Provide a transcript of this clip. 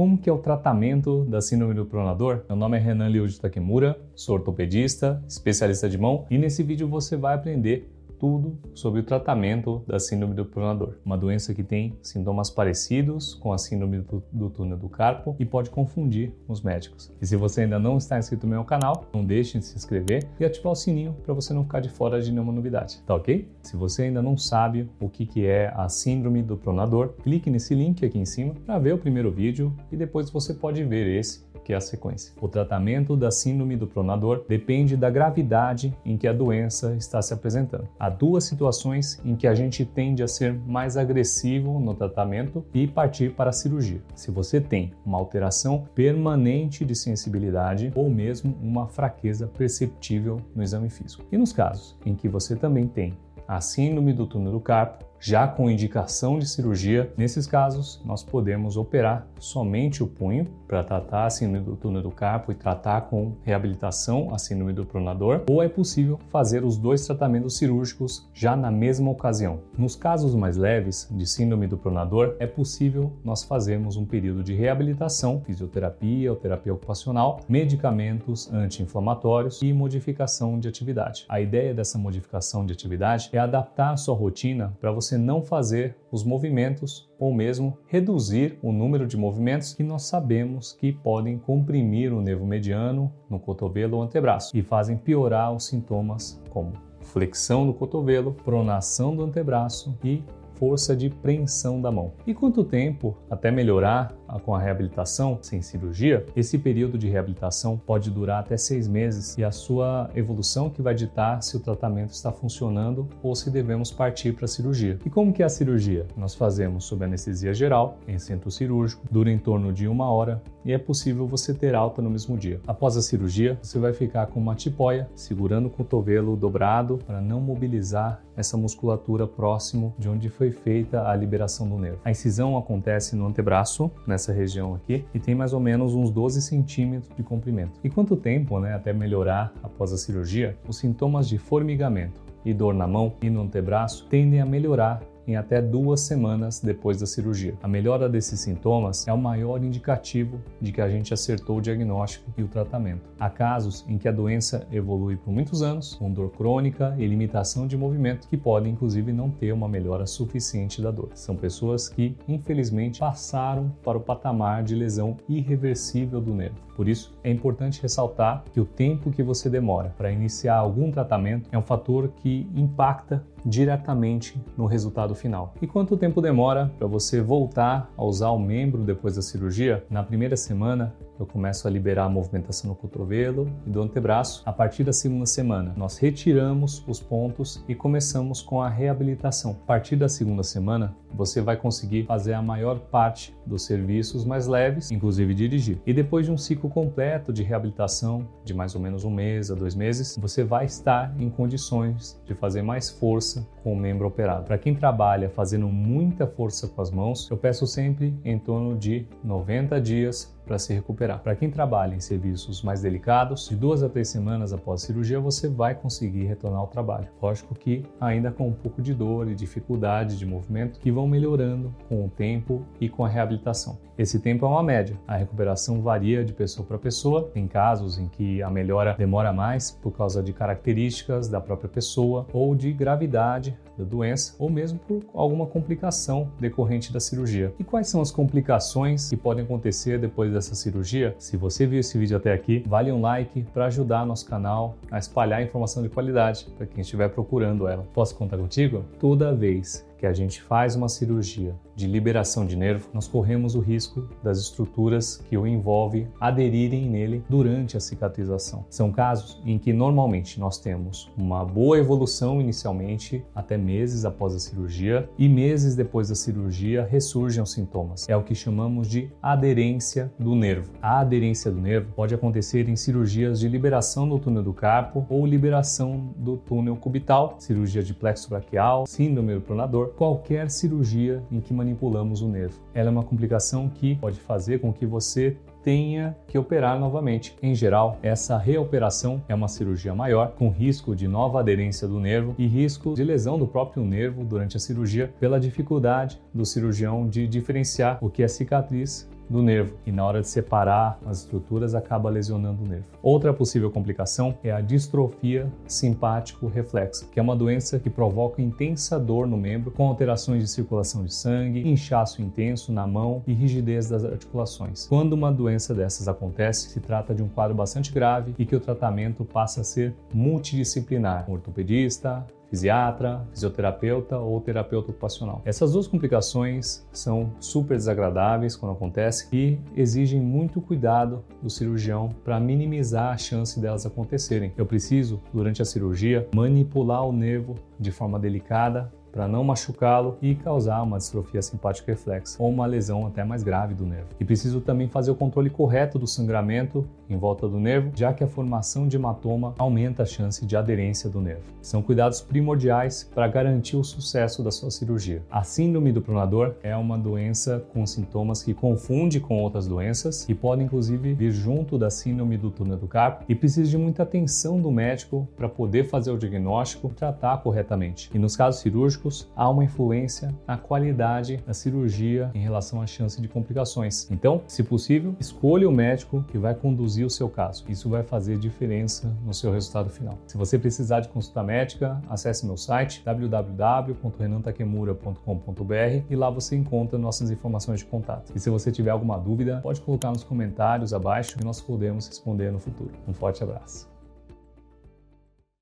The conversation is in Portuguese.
como que é o tratamento da síndrome do pronador? Meu nome é Renan Liuji Takemura, sou ortopedista, especialista de mão e nesse vídeo você vai aprender tudo sobre o tratamento da síndrome do pronador, uma doença que tem sintomas parecidos com a síndrome do, do túnel do carpo e pode confundir os médicos. E se você ainda não está inscrito no meu canal, não deixe de se inscrever e ativar o sininho para você não ficar de fora de nenhuma novidade, tá ok? Se você ainda não sabe o que, que é a síndrome do pronador, clique nesse link aqui em cima para ver o primeiro vídeo e depois você pode ver esse que é a sequência. O tratamento da síndrome do pronador depende da gravidade em que a doença está se apresentando. Duas situações em que a gente tende a ser mais agressivo no tratamento e partir para a cirurgia. Se você tem uma alteração permanente de sensibilidade ou mesmo uma fraqueza perceptível no exame físico. E nos casos em que você também tem a síndrome do túnel do carpo, já com indicação de cirurgia, nesses casos nós podemos operar somente o punho para tratar a síndrome do túnel do carpo e tratar com reabilitação a síndrome do pronador, ou é possível fazer os dois tratamentos cirúrgicos já na mesma ocasião. Nos casos mais leves de síndrome do pronador, é possível nós fazermos um período de reabilitação, fisioterapia ou terapia ocupacional, medicamentos anti-inflamatórios e modificação de atividade. A ideia dessa modificação de atividade é adaptar a sua rotina para você você não fazer os movimentos ou mesmo reduzir o número de movimentos que nós sabemos que podem comprimir o nervo mediano no cotovelo ou antebraço e fazem piorar os sintomas como flexão do cotovelo, pronação do antebraço e força de preensão da mão. E quanto tempo até melhorar com a reabilitação sem cirurgia? Esse período de reabilitação pode durar até seis meses e a sua evolução que vai ditar se o tratamento está funcionando ou se devemos partir para a cirurgia. E como que é a cirurgia? Nós fazemos sob anestesia geral, em centro cirúrgico, dura em torno de uma hora e é possível você ter alta no mesmo dia. Após a cirurgia, você vai ficar com uma tipóia, segurando o cotovelo dobrado para não mobilizar essa musculatura próximo de onde foi feita a liberação do nervo. A incisão acontece no antebraço, nessa região aqui, e tem mais ou menos uns 12 centímetros de comprimento. E quanto tempo, né, até melhorar após a cirurgia? Os sintomas de formigamento e dor na mão e no antebraço tendem a melhorar em até duas semanas depois da cirurgia. A melhora desses sintomas é o maior indicativo de que a gente acertou o diagnóstico e o tratamento. Há casos em que a doença evolui por muitos anos, com dor crônica e limitação de movimento, que podem inclusive não ter uma melhora suficiente da dor. São pessoas que, infelizmente, passaram para o patamar de lesão irreversível do nervo. Por isso, é importante ressaltar que o tempo que você demora para iniciar algum tratamento é um fator que impacta diretamente no resultado final. E quanto tempo demora para você voltar a usar o membro depois da cirurgia? Na primeira semana, eu começo a liberar a movimentação no cotovelo e do antebraço. A partir da segunda semana, nós retiramos os pontos e começamos com a reabilitação. A partir da segunda semana, você vai conseguir fazer a maior parte dos serviços mais leves, inclusive dirigir. E depois de um ciclo completo de reabilitação, de mais ou menos um mês a dois meses, você vai estar em condições de fazer mais força com o membro operado. Para quem trabalha fazendo muita força com as mãos, eu peço sempre em torno de 90 dias para se recuperar. Para quem trabalha em serviços mais delicados, de duas a três semanas após a cirurgia você vai conseguir retornar ao trabalho. Lógico que ainda com um pouco de dor e dificuldade de movimento que vão melhorando com o tempo e com a reabilitação. Esse tempo é uma média. A recuperação varia de pessoa para pessoa. Tem casos em que a melhora demora mais por causa de características da própria pessoa ou de gravidade da doença ou mesmo por alguma complicação decorrente da cirurgia. E quais são as complicações que podem acontecer depois dessa cirurgia? Se você viu esse vídeo até aqui, vale um like para ajudar nosso canal a espalhar informação de qualidade para quem estiver procurando ela. Posso contar contigo? Toda vez que a gente faz uma cirurgia de liberação de nervo, nós corremos o risco das estruturas que o envolvem aderirem nele durante a cicatrização. São casos em que normalmente nós temos uma boa evolução inicialmente, até meses após a cirurgia, e meses depois da cirurgia ressurgem os sintomas. É o que chamamos de aderência do nervo. A aderência do nervo pode acontecer em cirurgias de liberação do túnel do carpo ou liberação do túnel cubital, cirurgia de plexo braquial, síndrome do pronador, qualquer cirurgia em que manipulamos o nervo. Ela é uma complicação que pode fazer com que você tenha que operar novamente. Em geral, essa reoperação é uma cirurgia maior, com risco de nova aderência do nervo e risco de lesão do próprio nervo durante a cirurgia, pela dificuldade do cirurgião de diferenciar o que é cicatriz do nervo e na hora de separar as estruturas acaba lesionando o nervo. Outra possível complicação é a distrofia simpático reflexa, que é uma doença que provoca intensa dor no membro com alterações de circulação de sangue, inchaço intenso na mão e rigidez das articulações. Quando uma doença dessas acontece, se trata de um quadro bastante grave e que o tratamento passa a ser multidisciplinar, um ortopedista, fisiatra, fisioterapeuta ou terapeuta ocupacional. Essas duas complicações são super desagradáveis quando acontecem e exigem muito cuidado do cirurgião para minimizar a chance delas acontecerem. Eu preciso, durante a cirurgia, manipular o nervo de forma delicada para não machucá-lo e causar uma distrofia simpática reflexa ou uma lesão até mais grave do nervo. E preciso também fazer o controle correto do sangramento em volta do nervo, já que a formação de hematoma aumenta a chance de aderência do nervo. São cuidados primordiais para garantir o sucesso da sua cirurgia. A síndrome do pronador é uma doença com sintomas que confunde com outras doenças e pode inclusive vir junto da síndrome do túnel do carpo e precisa de muita atenção do médico para poder fazer o diagnóstico e tratar corretamente. E nos casos cirúrgicos há uma influência na qualidade da cirurgia em relação à chance de complicações. Então, se possível, escolha o médico que vai conduzir o seu caso. Isso vai fazer diferença no seu resultado final. Se você precisar de consulta médica, acesse meu site www.renantakemura.com.br e lá você encontra nossas informações de contato. E se você tiver alguma dúvida, pode colocar nos comentários abaixo e nós podemos responder no futuro. Um forte abraço.